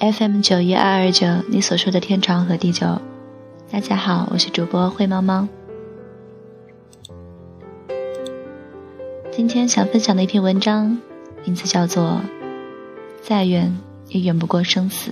FM 九一二二九，你所说的天长和地久。大家好，我是主播灰猫猫。今天想分享的一篇文章，名字叫做《再远也远不过生死》。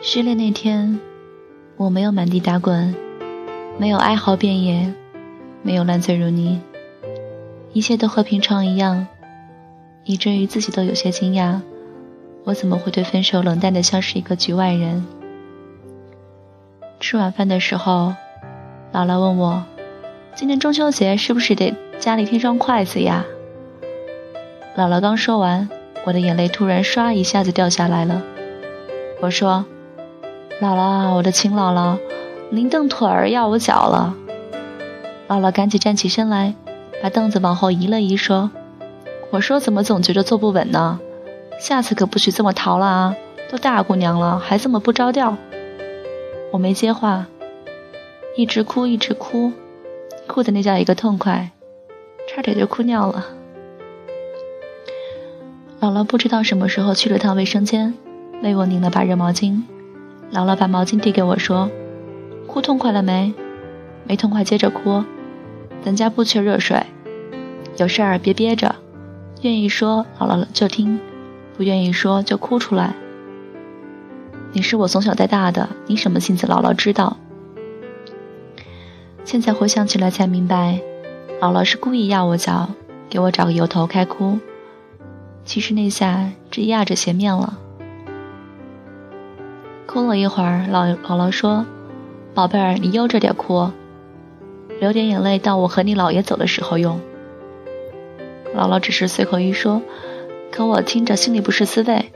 失恋那天，我没有满地打滚，没有哀嚎遍野，没有烂醉如泥，一切都和平常一样，以至于自己都有些惊讶，我怎么会对分手冷淡的像是一个局外人？吃晚饭的时候，姥姥问我：“今年中秋节是不是得家里添双筷子呀？”姥姥刚说完，我的眼泪突然唰一下子掉下来了。我说。姥姥，我的亲姥姥，您蹬腿儿压我脚了。姥姥赶紧站起身来，把凳子往后移了移，说：“我说怎么总觉得坐不稳呢？下次可不许这么逃了啊！都大姑娘了，还这么不着调。”我没接话，一直哭一直哭，哭的那叫一个痛快，差点就哭尿了。姥姥不知道什么时候去了趟卫生间，为我拧了把热毛巾。姥姥把毛巾递给我，说：“哭痛快了没？没痛快接着哭。咱家不缺热水，有事儿别憋着，愿意说姥姥就听，不愿意说就哭出来。你是我从小带大的，你什么性子姥姥知道。现在回想起来才明白，姥姥是故意压我脚，给我找个由头开哭。其实那下只压着鞋面了。”哭了一会儿，姥姥姥说：“宝贝儿，你悠着点哭，流点眼泪，到我和你姥爷走的时候用。”姥姥只是随口一说，可我听着心里不是滋味。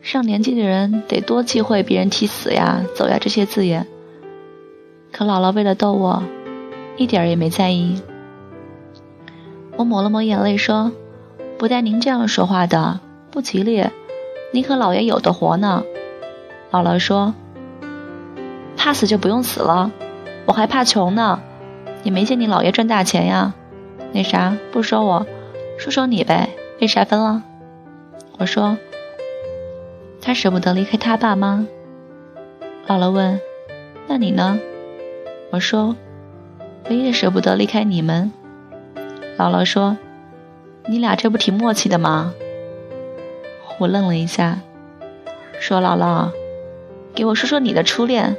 上年纪的人得多忌讳别人提死呀、走呀这些字眼。可姥姥为了逗我，一点儿也没在意。我抹了抹眼泪说：“不带您这样说话的，不吉利。您和姥爷有的活呢。”姥姥说：“怕死就不用死了，我还怕穷呢。也没见你姥爷赚大钱呀。那啥，不说我，说说你呗，为啥分了？”我说：“他舍不得离开他爸妈。”姥姥问：“那你呢？”我说：“我也舍不得离开你们。”姥姥说：“你俩这不挺默契的吗？”我愣了一下，说：“姥姥。”给我说说你的初恋，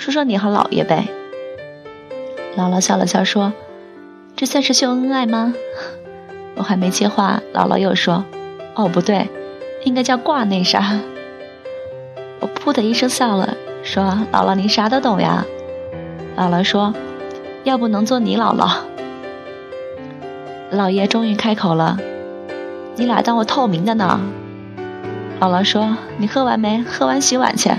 说说你和姥爷呗。姥姥笑了笑说：“这算是秀恩爱吗？”我还没接话，姥姥又说：“哦，不对，应该叫挂那啥。”我噗的一声笑了，说：“姥姥，您啥都懂呀。”姥姥说：“要不能做你姥姥。”姥爷终于开口了：“你俩当我透明的呢？”姥姥说：“你喝完没？喝完洗碗去。”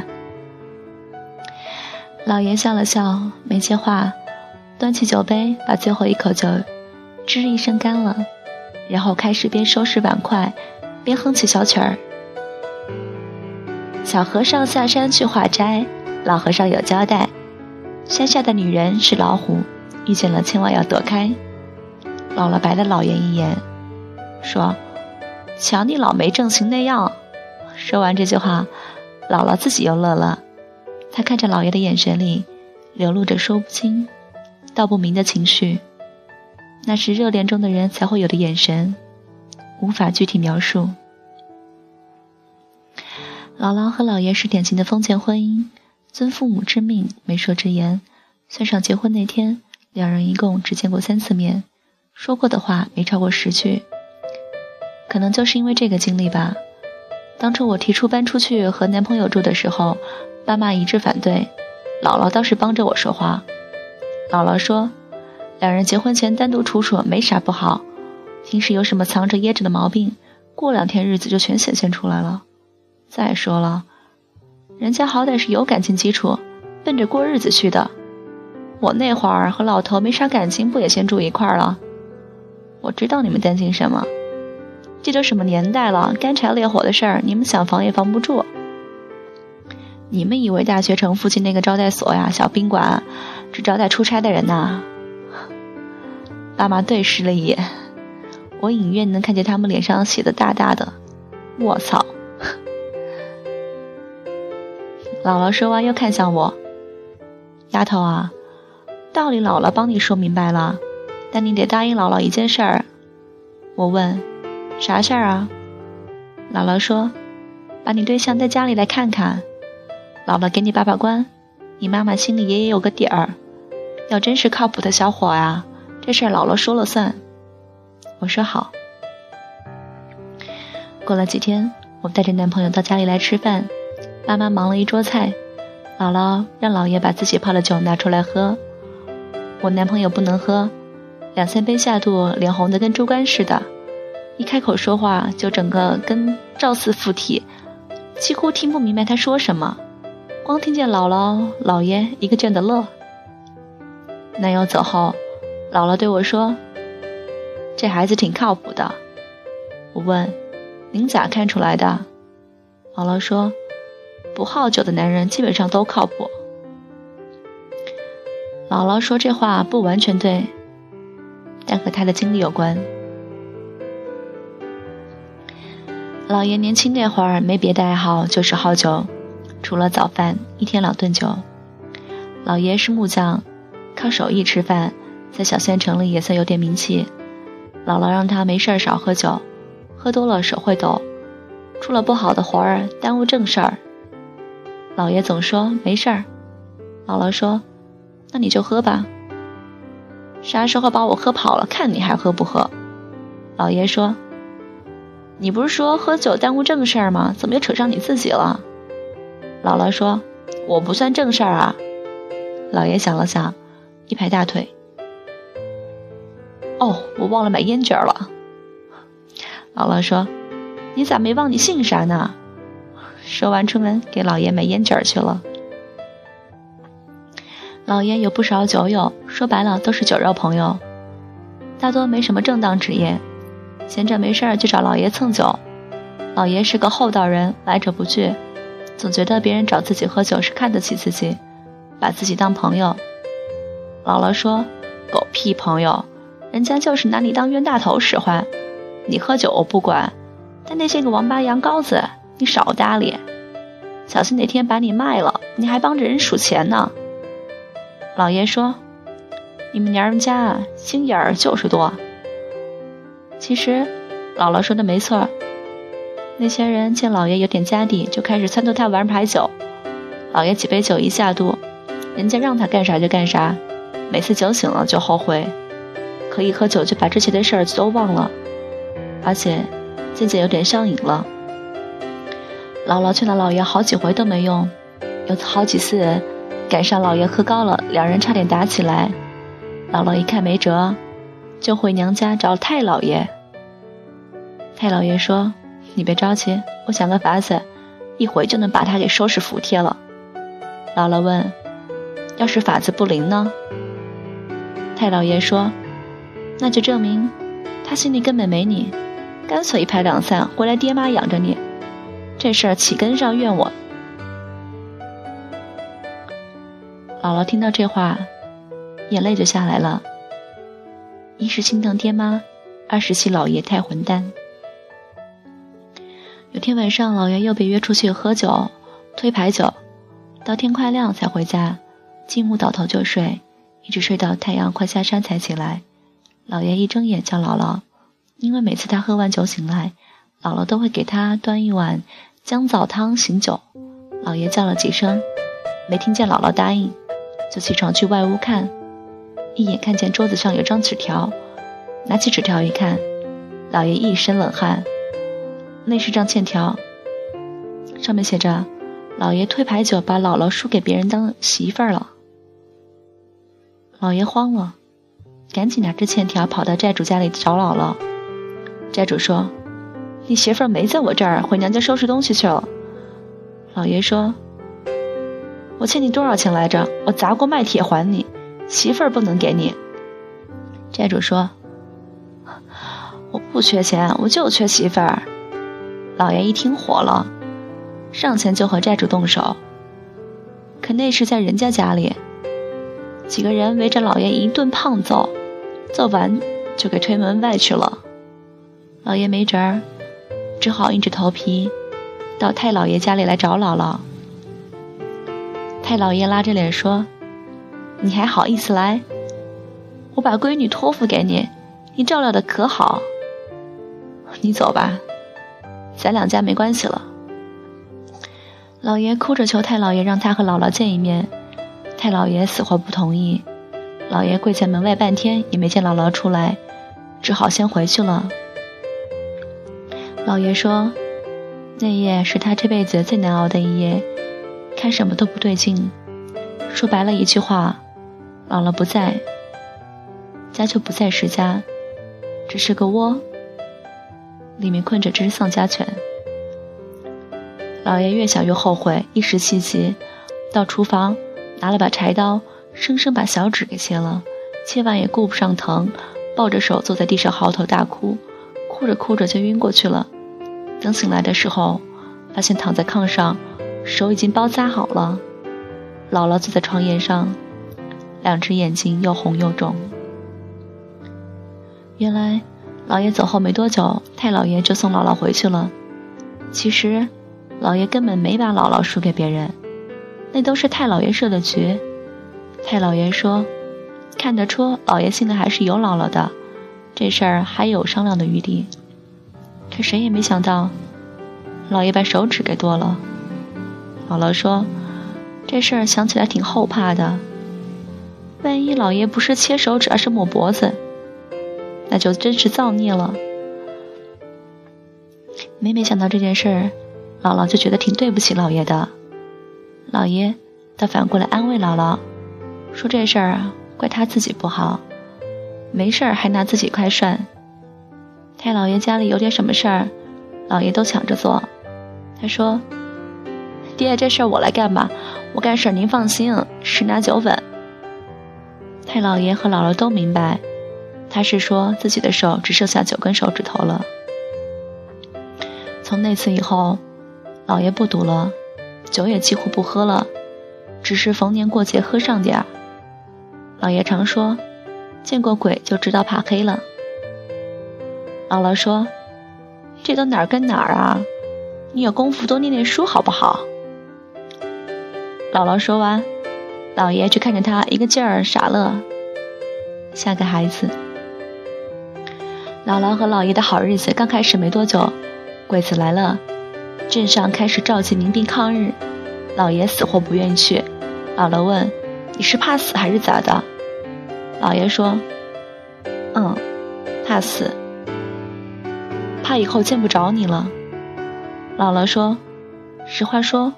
老爷笑了笑，没接话，端起酒杯，把最后一口酒吱一声干了，然后开始边收拾碗筷，边哼起小曲儿。小和尚下山去化斋，老和尚有交代：山下的女人是老虎，遇见了千万要躲开。姥姥白了老爷一眼，说：“瞧你老没正形那样。”说完这句话，姥姥自己又乐了。他看着老爷的眼神里，流露着说不清、道不明的情绪，那是热恋中的人才会有的眼神，无法具体描述。姥姥和姥爷是典型的封建婚姻，遵父母之命、媒妁之言，算上结婚那天，两人一共只见过三次面，说过的话没超过十句。可能就是因为这个经历吧，当初我提出搬出去和男朋友住的时候。爸妈一致反对，姥姥倒是帮着我说话。姥姥说，两人结婚前单独处处没啥不好，平时有什么藏着掖着的毛病，过两天日子就全显现出来了。再说了，人家好歹是有感情基础，奔着过日子去的。我那会儿和老头没啥感情，不也先住一块儿了？我知道你们担心什么，这都什么年代了，干柴烈火的事儿，你们想防也防不住。你们以为大学城附近那个招待所呀、小宾馆，只招待出差的人呐？爸妈对视了一眼，我隐约能看见他们脸上写的大大的“我操”。姥姥说完又看向我：“丫头啊，道理姥姥帮你说明白了，但你得答应姥姥一件事儿。”我问：“啥事儿啊？”姥姥说：“把你对象带家里来看看。”姥姥给你把把关，你妈妈心里也有个底儿。要真是靠谱的小伙啊，这事儿姥姥说了算。我说好。过了几天，我带着男朋友到家里来吃饭，爸妈忙了一桌菜，姥姥让姥爷把自己泡的酒拿出来喝。我男朋友不能喝，两三杯下肚，脸红的跟猪肝似的，一开口说话就整个跟赵四附体，几乎听不明白他说什么。光听见姥姥、姥爷一个劲的乐。男友走后，姥姥对我说：“这孩子挺靠谱的。”我问：“您咋看出来的？”姥姥说：“不好酒的男人基本上都靠谱。”姥姥说这话不完全对，但和他的经历有关。姥爷年轻那会儿没别的爱好，就是好酒。除了早饭，一天两顿酒。老爷是木匠，靠手艺吃饭，在小县城里也算有点名气。姥姥让他没事儿少喝酒，喝多了手会抖，出了不好的活儿耽误正事儿。老爷总说没事儿，姥姥说那你就喝吧。啥时候把我喝跑了，看你还喝不喝？老爷说，你不是说喝酒耽误正事儿吗？怎么又扯上你自己了？姥姥说：“我不算正事儿啊。”老爷想了想，一拍大腿：“哦，我忘了买烟卷了。”姥姥说：“你咋没忘你姓啥呢？”说完出门给老爷买烟卷去了。老爷有不少酒友，说白了都是酒肉朋友，大多没什么正当职业，闲着没事儿就找老爷蹭酒。老爷是个厚道人，来者不拒。总觉得别人找自己喝酒是看得起自己，把自己当朋友。姥姥说：“狗屁朋友，人家就是拿你当冤大头使唤。你喝酒我不管，但那些个王八羊羔子，你少搭理，小心哪天把你卖了，你还帮着人数钱呢。”老爷说：“你们娘们家啊，心眼儿就是多。”其实，姥姥说的没错。那些人见老爷有点家底，就开始撺掇他玩牌九。老爷几杯酒一下肚，人家让他干啥就干啥，每次酒醒了就后悔，可一喝酒就把之前的事儿都忘了，而且渐渐有点上瘾了。姥姥劝了老爷好几回都没用，有好几次赶上老爷喝高了，两人差点打起来。姥姥一看没辙，就回娘家找太老爷。太老爷说。你别着急，我想个法子，一回就能把他给收拾服帖了。姥姥问：“要是法子不灵呢？”太老爷说：“那就证明他心里根本没你，干脆一拍两散，回来爹妈养着你。这事儿起根上怨我。”姥姥听到这话，眼泪就下来了。一是心疼爹妈，二是气老爷太混蛋。有天晚上，老爷又被约出去喝酒，推牌九，到天快亮才回家，进屋倒头就睡，一直睡到太阳快下山才起来。老爷一睁眼叫姥姥，因为每次他喝完酒醒来，姥姥都会给他端一碗姜枣汤醒酒。老爷叫了几声，没听见姥姥答应，就起床去外屋看，一眼看见桌子上有张纸条，拿起纸条一看，老爷一身冷汗。那是张欠条，上面写着：“老爷推牌九把姥姥输给别人当媳妇儿了。老爷慌了，赶紧拿着欠条跑到债主家里找姥姥。债主说：“你媳妇儿没在我这儿，回娘家收拾东西去了。”老爷说：“我欠你多少钱来着？我砸锅卖铁还你。媳妇儿不能给你。”债主说：“我不缺钱，我就缺媳妇儿。”老爷一听火了，上前就和债主动手。可那是在人家家里。几个人围着老爷一顿胖揍，揍完就给推门外去了。老爷没辙儿，只好硬着头皮到太老爷家里来找姥姥。太老爷拉着脸说：“你还好意思来？我把闺女托付给你，你照料的可好？你走吧，咱两家没关系了。”老爷哭着求太老爷让他和姥姥见一面。太老爷死活不同意，老爷跪在门外半天也没见姥姥出来，只好先回去了。老爷说，那夜是他这辈子最难熬的一夜，看什么都不对劲。说白了一句话，姥姥不在，家就不再是家，只是个窝，里面困着只丧家犬。老爷越想越后悔，一时气急，到厨房。拿了把柴刀，生生把小指给切了，切完也顾不上疼，抱着手坐在地上嚎啕大哭，哭着哭着就晕过去了。等醒来的时候，发现躺在炕上，手已经包扎好了。姥姥坐在床沿上，两只眼睛又红又肿。原来，老爷走后没多久，太老爷就送姥姥回去了。其实，老爷根本没把姥姥输给别人。那都是太老爷设的局。太老爷说：“看得出老爷心里还是有姥姥的，这事儿还有商量的余地。”可谁也没想到，老爷把手指给剁了。姥姥说：“这事儿想起来挺后怕的。万一老爷不是切手指，而是抹脖子，那就真是造孽了。”每每想到这件事，姥姥就觉得挺对不起老爷的。老爷倒反过来安慰姥姥，说这事儿啊，怪他自己不好，没事儿还拿自己开涮。太老爷家里有点什么事儿，老爷都抢着做。他说：“爹，这事儿我来干吧，我干事您放心，十拿九稳。”太老爷和姥姥都明白，他是说自己的手只剩下九根手指头了。从那次以后，老爷不赌了。酒也几乎不喝了，只是逢年过节喝上点儿。老爷常说：“见过鬼就知道怕黑了。”姥姥说：“这都哪儿跟哪儿啊？你有功夫多念念书好不好？”姥姥说完，老爷却看着他一个劲儿傻乐，像个孩子。姥姥和老爷的好日子刚开始没多久，鬼子来了。镇上开始召集民兵抗日，老爷死活不愿意去。姥姥问：“你是怕死还是咋的？”老爷说：“嗯，怕死，怕以后见不着你了。”姥姥说：“实话说，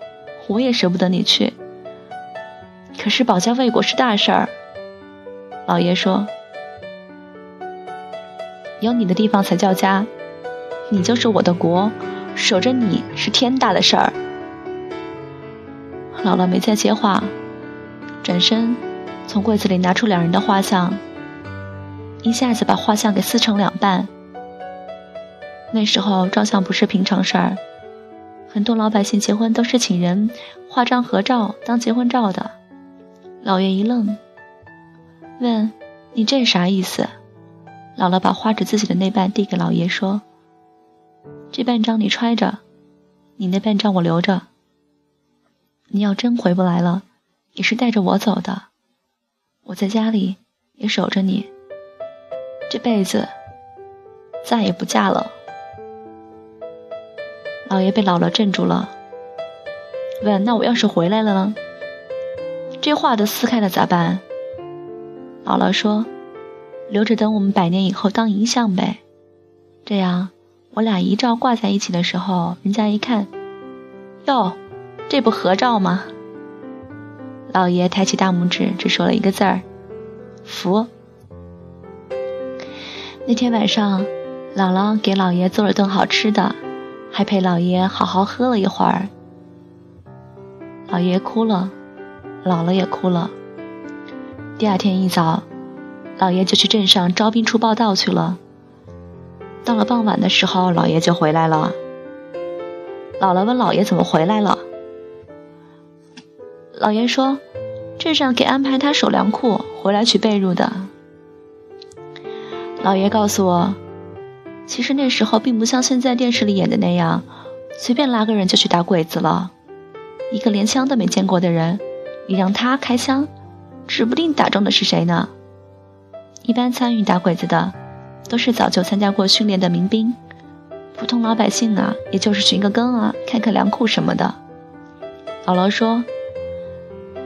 我也舍不得你去。可是保家卫国是大事儿。”老爷说：“有你的地方才叫家，你就是我的国。”守着你是天大的事儿。姥姥没再接话，转身从柜子里拿出两人的画像，一下子把画像给撕成两半。那时候照相不是平常事儿，很多老百姓结婚都是请人画张合照当结婚照的。老爷一愣，问：“你这啥意思？”姥姥把画着自己的那半递给老爷说。这半张你揣着，你那半张我留着。你要真回不来了，也是带着我走的。我在家里也守着你，这辈子再也不嫁了。老爷被姥姥镇住了，问：“那我要是回来了呢？这画都撕开了咋办？”姥姥说：“留着等我们百年以后当遗像呗，这样。”我俩遗照挂在一起的时候，人家一看，哟，这不合照吗？老爷抬起大拇指，只说了一个字儿：“福。”那天晚上，姥姥给老爷做了顿好吃的，还陪老爷好好喝了一会儿。老爷哭了，姥姥也哭了。第二天一早，老爷就去镇上招兵处报道去了。到了傍晚的时候，老爷就回来了。姥姥问老爷怎么回来了，老爷说，镇上给安排他守粮库，回来取被褥的。老爷告诉我，其实那时候并不像现在电视里演的那样，随便拉个人就去打鬼子了。一个连枪都没见过的人，你让他开枪，指不定打中的是谁呢。一般参与打鬼子的，都是早就参加过训练的民兵。普通老百姓啊，也就是寻个根啊，看看粮库什么的。姥姥说，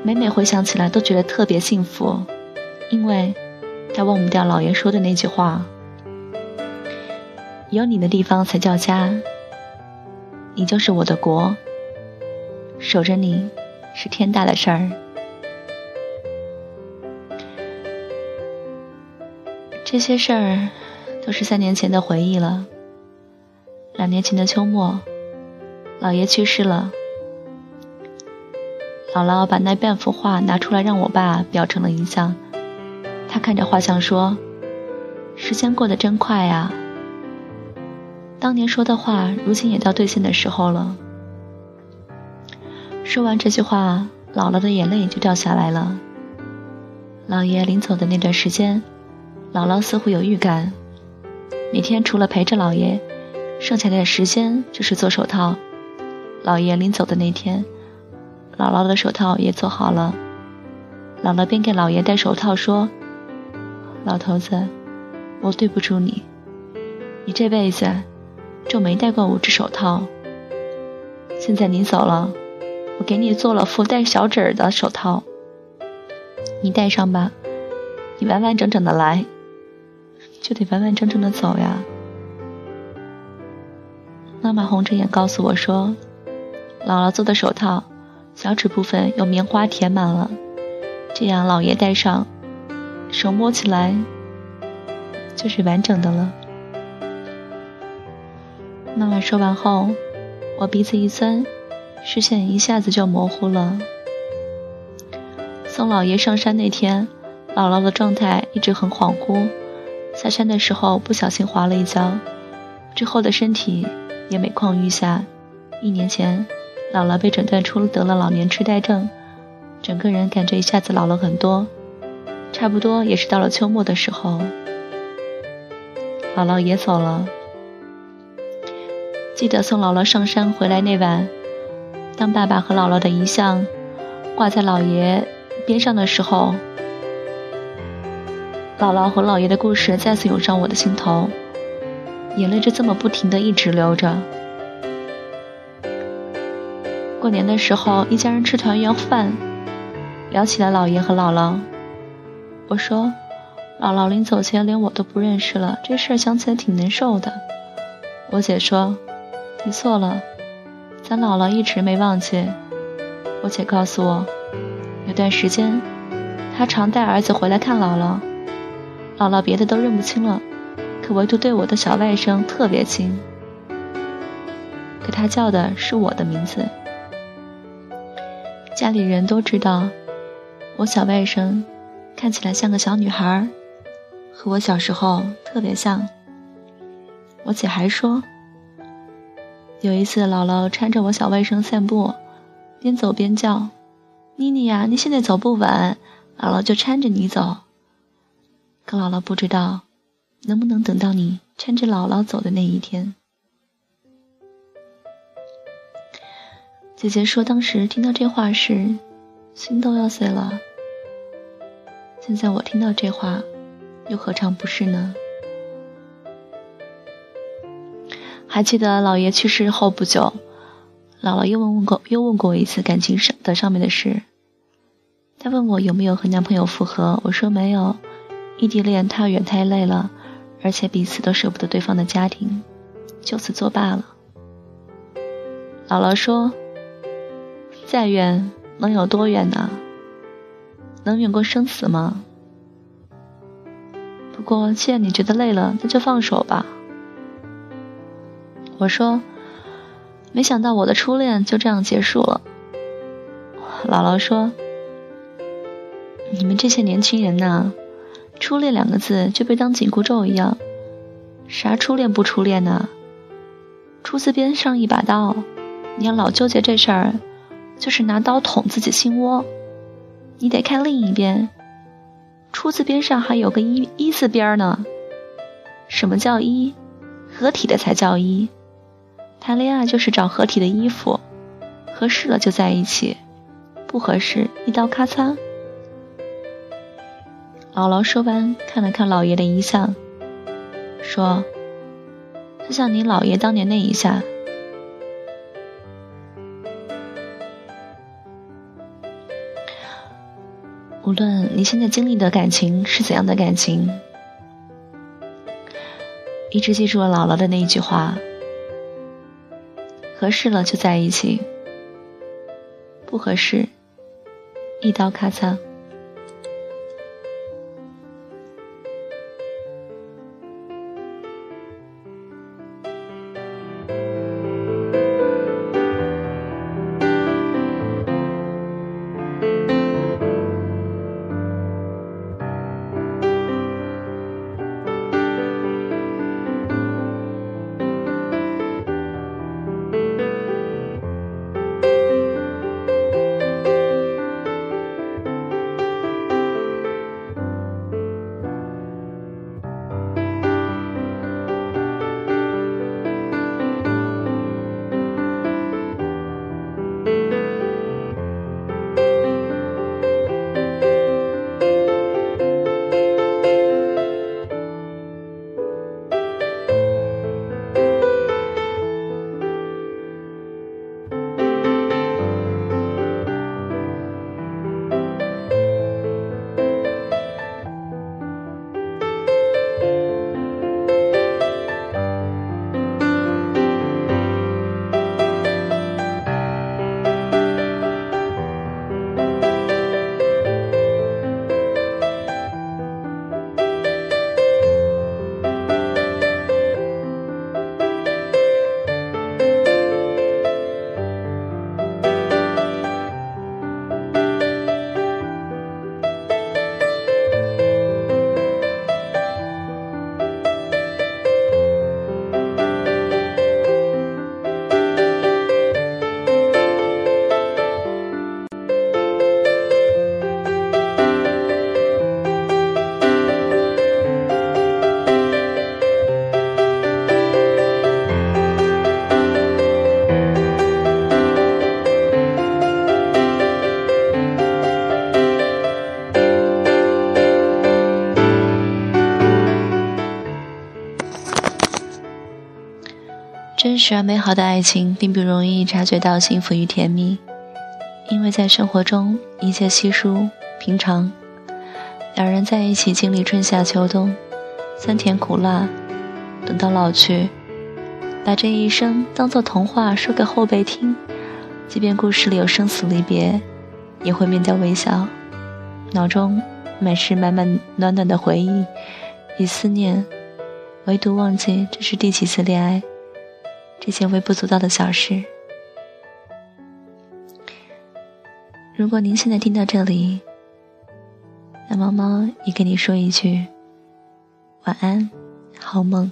每每回想起来都觉得特别幸福，因为她忘不掉姥爷说的那句话：“有你的地方才叫家，你就是我的国，守着你是天大的事儿。”这些事儿都是三年前的回忆了。两年前的秋末，姥爷去世了。姥姥把那半幅画拿出来让我爸裱成了遗像。他看着画像说：“时间过得真快呀。”当年说的话，如今也到兑现的时候了。说完这句话，姥姥的眼泪就掉下来了。姥爷临走的那段时间，姥姥似乎有预感，每天除了陪着姥爷。剩下的时间就是做手套。姥爷临走的那天，姥姥的手套也做好了。姥姥边给姥爷戴手套说：“老头子，我对不住你，你这辈子就没戴过五只手套。现在你走了，我给你做了副带小指儿的手套，你戴上吧。你完完整整的来，就得完完整整的走呀。”妈妈红着眼告诉我说：“姥姥做的手套，小指部分用棉花填满了，这样姥爷戴上，手摸起来就是完整的了。”妈妈说完后，我鼻子一酸，视线一下子就模糊了。送姥爷上山那天，姥姥的状态一直很恍惚，下山的时候不小心滑了一跤，之后的身体。也每况愈下。一年前，姥姥被诊断出得了老年痴呆症，整个人感觉一下子老了很多。差不多也是到了秋末的时候，姥姥也走了。记得送姥姥上山回来那晚，当爸爸和姥姥的遗像挂在姥爷边上的时候，姥姥和姥爷的故事再次涌上我的心头。眼泪就这么不停的一直流着。过年的时候，一家人吃团圆饭，聊起了姥爷和姥姥。我说，姥姥临走前连我都不认识了，这事儿想起来挺难受的。我姐说，你错了，咱姥姥一直没忘记。我姐告诉我，有段时间，她常带儿子回来看姥姥，姥姥别的都认不清了。可唯独对我的小外甥特别亲，可他叫的是我的名字。家里人都知道，我小外甥看起来像个小女孩，和我小时候特别像。我姐还说，有一次姥姥搀着我小外甥散步，边走边叫：“妮妮呀，你现在走不稳，姥姥就搀着你走。”可姥姥不知道。能不能等到你搀着姥姥走的那一天？姐姐说，当时听到这话时，心都要碎了。现在我听到这话，又何尝不是呢？还记得姥爷去世后不久，姥姥又问问过，又问过我一次感情上的上面的事。她问我有没有和男朋友复合，我说没有，异地恋太远太累了。而且彼此都舍不得对方的家庭，就此作罢了。姥姥说：“再远能有多远呢？能远过生死吗？不过既然你觉得累了，那就放手吧。我说，没想到我的初恋就这样结束了。姥姥说：“你们这些年轻人呐，初恋两个字就被当紧箍咒一样，啥初恋不初恋呢？初次边上一把刀，你要老纠结这事儿，就是拿刀捅自己心窝。你得看另一边，初次边上还有个一一字边呢。什么叫一？合体的才叫一。谈恋爱就是找合体的衣服，合适了就在一起。”不合适，一刀咔嚓。姥姥说完，看了看老爷的遗像，说：“就像你姥爷当年那一下。无论你现在经历的感情是怎样的感情，一直记住了姥姥的那一句话：合适了就在一起，不合适。”一刀咔嚓。真实而美好的爱情，并不容易察觉到幸福与甜蜜，因为在生活中一切稀疏平常。两人在一起经历春夏秋冬，酸甜苦辣，等到老去，把这一生当做童话说给后辈听，即便故事里有生死离别，也会面带微笑，脑中满是满满暖暖的回忆与思念，唯独忘记这是第几次恋爱。这些微不足道的小事，如果您现在听到这里，那猫猫也跟你说一句晚安，好梦。